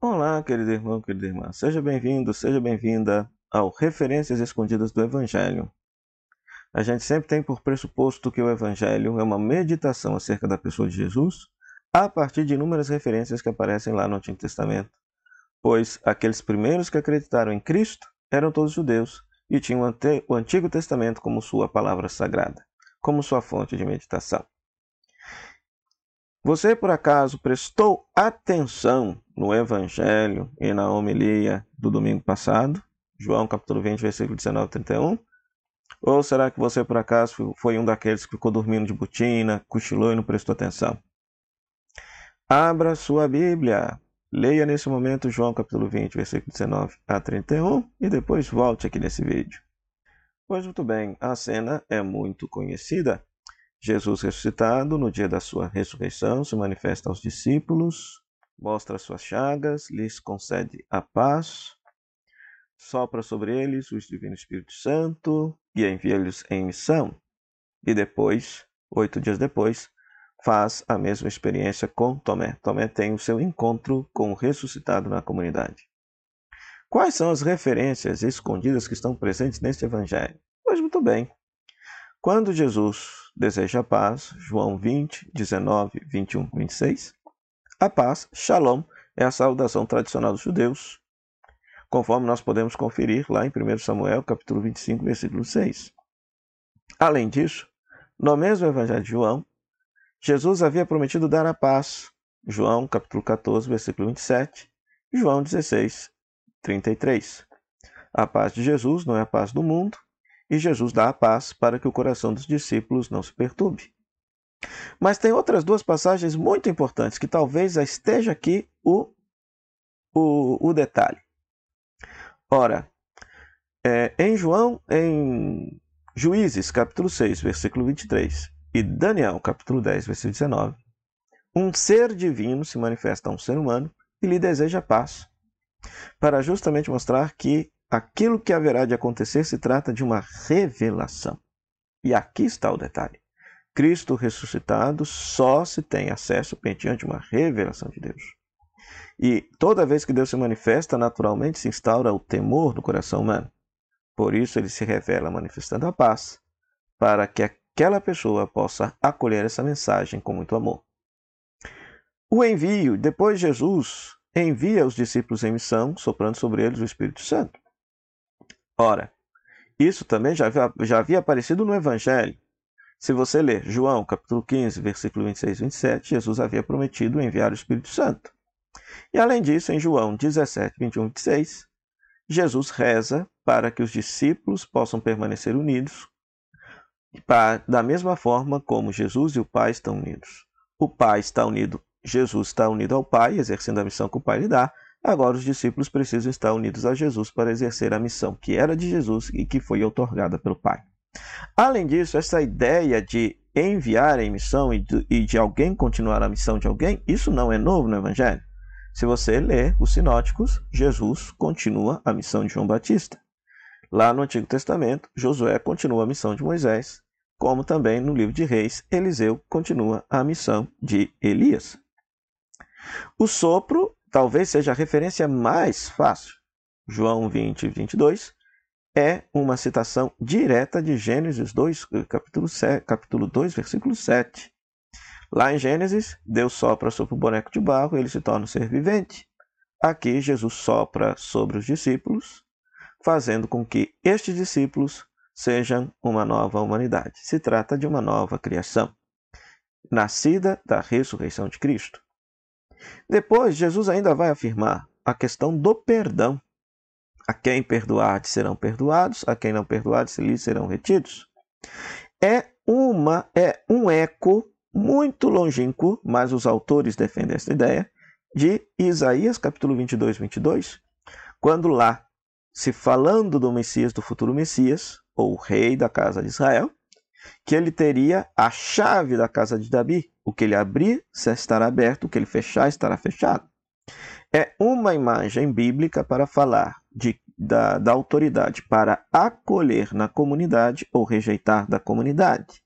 Olá, querido irmão, querida irmã. Seja bem-vindo, seja bem-vinda ao Referências Escondidas do Evangelho. A gente sempre tem por pressuposto que o Evangelho é uma meditação acerca da pessoa de Jesus a partir de inúmeras referências que aparecem lá no Antigo Testamento, pois aqueles primeiros que acreditaram em Cristo eram todos judeus e tinham o Antigo Testamento como sua palavra sagrada, como sua fonte de meditação. Você, por acaso, prestou atenção no Evangelho e na homilia do domingo passado? João capítulo 20, versículo 19 e 31? Ou será que você, por acaso, foi um daqueles que ficou dormindo de botina, cochilou e não prestou atenção? Abra sua Bíblia. Leia nesse momento João capítulo 20, versículo 19 a 31 e depois volte aqui nesse vídeo. Pois muito bem, a cena é muito conhecida. Jesus ressuscitado no dia da sua ressurreição se manifesta aos discípulos, mostra suas chagas, lhes concede a paz, sopra sobre eles o Divino Espírito Santo e envia-lhes em missão. E depois, oito dias depois, faz a mesma experiência com Tomé. Tomé tem o seu encontro com o ressuscitado na comunidade. Quais são as referências escondidas que estão presentes neste evangelho? Pois muito bem. Quando Jesus deseja paz, João 20, 19, 21, 26. A paz, Shalom, é a saudação tradicional dos judeus, conforme nós podemos conferir lá em 1 Samuel, capítulo 25, versículo 6. Além disso, no mesmo Evangelho de João, Jesus havia prometido dar a paz, João capítulo 14, versículo 27, e João 16, 33. A paz de Jesus não é a paz do mundo, e Jesus dá a paz para que o coração dos discípulos não se perturbe. Mas tem outras duas passagens muito importantes que talvez esteja aqui o, o, o detalhe. Ora, é, em João, em Juízes, capítulo 6, versículo 23, e Daniel, capítulo 10, versículo 19, um ser divino se manifesta a um ser humano e lhe deseja paz, para justamente mostrar que aquilo que haverá de acontecer se trata de uma revelação. E aqui está o detalhe. Cristo ressuscitado só se tem acesso mediante uma revelação de Deus. E toda vez que Deus se manifesta, naturalmente se instaura o temor no coração humano. Por isso ele se revela manifestando a paz, para que aquela pessoa possa acolher essa mensagem com muito amor. O envio, depois Jesus envia os discípulos em missão, soprando sobre eles o Espírito Santo. Ora, isso também já havia, já havia aparecido no Evangelho. Se você ler João capítulo 15, versículo 26 e 27, Jesus havia prometido enviar o Espírito Santo. E além disso, em João 17, 21 e 26, Jesus reza para que os discípulos possam permanecer unidos, da mesma forma como Jesus e o Pai estão unidos. O Pai está unido, Jesus está unido ao Pai, exercendo a missão que o Pai lhe dá, Agora os discípulos precisam estar unidos a Jesus para exercer a missão que era de Jesus e que foi otorgada pelo Pai. Além disso, essa ideia de enviar em missão e de, alguém continuar a missão de alguém, isso não é novo no Evangelho. Se você ler os sinóticos, Jesus continua a missão de João Batista. Lá no Antigo Testamento, Josué continua a missão de Moisés, como também no livro de Reis, Eliseu continua a missão de Elias. O sopro talvez seja a referência mais fácil. João 20, 22 é uma citação direta de Gênesis 2, capítulo, 7, capítulo 2, versículo 7. Lá em Gênesis, Deus sopra sobre o boneco de barro e ele se torna um ser vivente. Aqui, Jesus sopra sobre os discípulos, fazendo com que estes discípulos sejam uma nova humanidade. Se trata de uma nova criação, nascida da ressurreição de Cristo. Depois, Jesus ainda vai afirmar a questão do perdão. A quem perdoar serão perdoados, a quem não perdoar lhes serão retidos. É uma é um eco muito longínquo, mas os autores defendem esta ideia de Isaías capítulo 22, 22, quando lá se falando do Messias, do futuro Messias, ou rei da casa de Israel, que ele teria a chave da casa de Davi. O que ele abrir estará aberto, o que ele fechar estará fechado. É uma imagem bíblica para falar de, da, da autoridade para acolher na comunidade ou rejeitar da comunidade,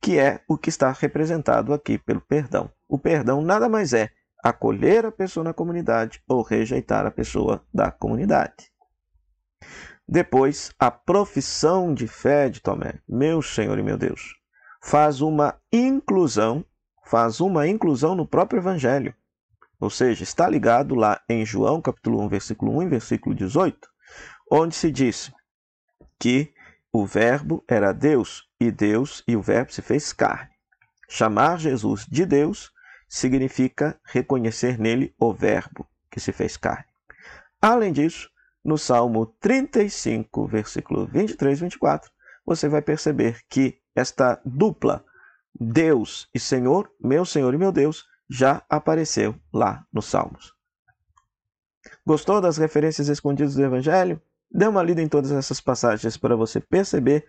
que é o que está representado aqui pelo perdão. O perdão nada mais é acolher a pessoa na comunidade ou rejeitar a pessoa da comunidade. Depois, a profissão de fé de Tomé, meu Senhor e meu Deus, faz uma inclusão, faz uma inclusão no próprio evangelho. Ou seja, está ligado lá em João, capítulo 1, versículo 1 e versículo 18, onde se diz que o verbo era Deus e Deus e o verbo se fez carne. Chamar Jesus de Deus significa reconhecer nele o verbo que se fez carne. Além disso, no Salmo 35, versículo 23 e 24, você vai perceber que esta dupla, Deus e Senhor, meu Senhor e meu Deus, já apareceu lá nos Salmos. Gostou das referências escondidas do Evangelho? Dê uma lida em todas essas passagens para você perceber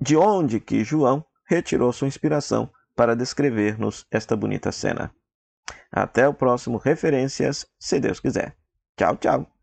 de onde que João retirou sua inspiração para descrever-nos esta bonita cena. Até o próximo Referências, se Deus quiser. Tchau, tchau.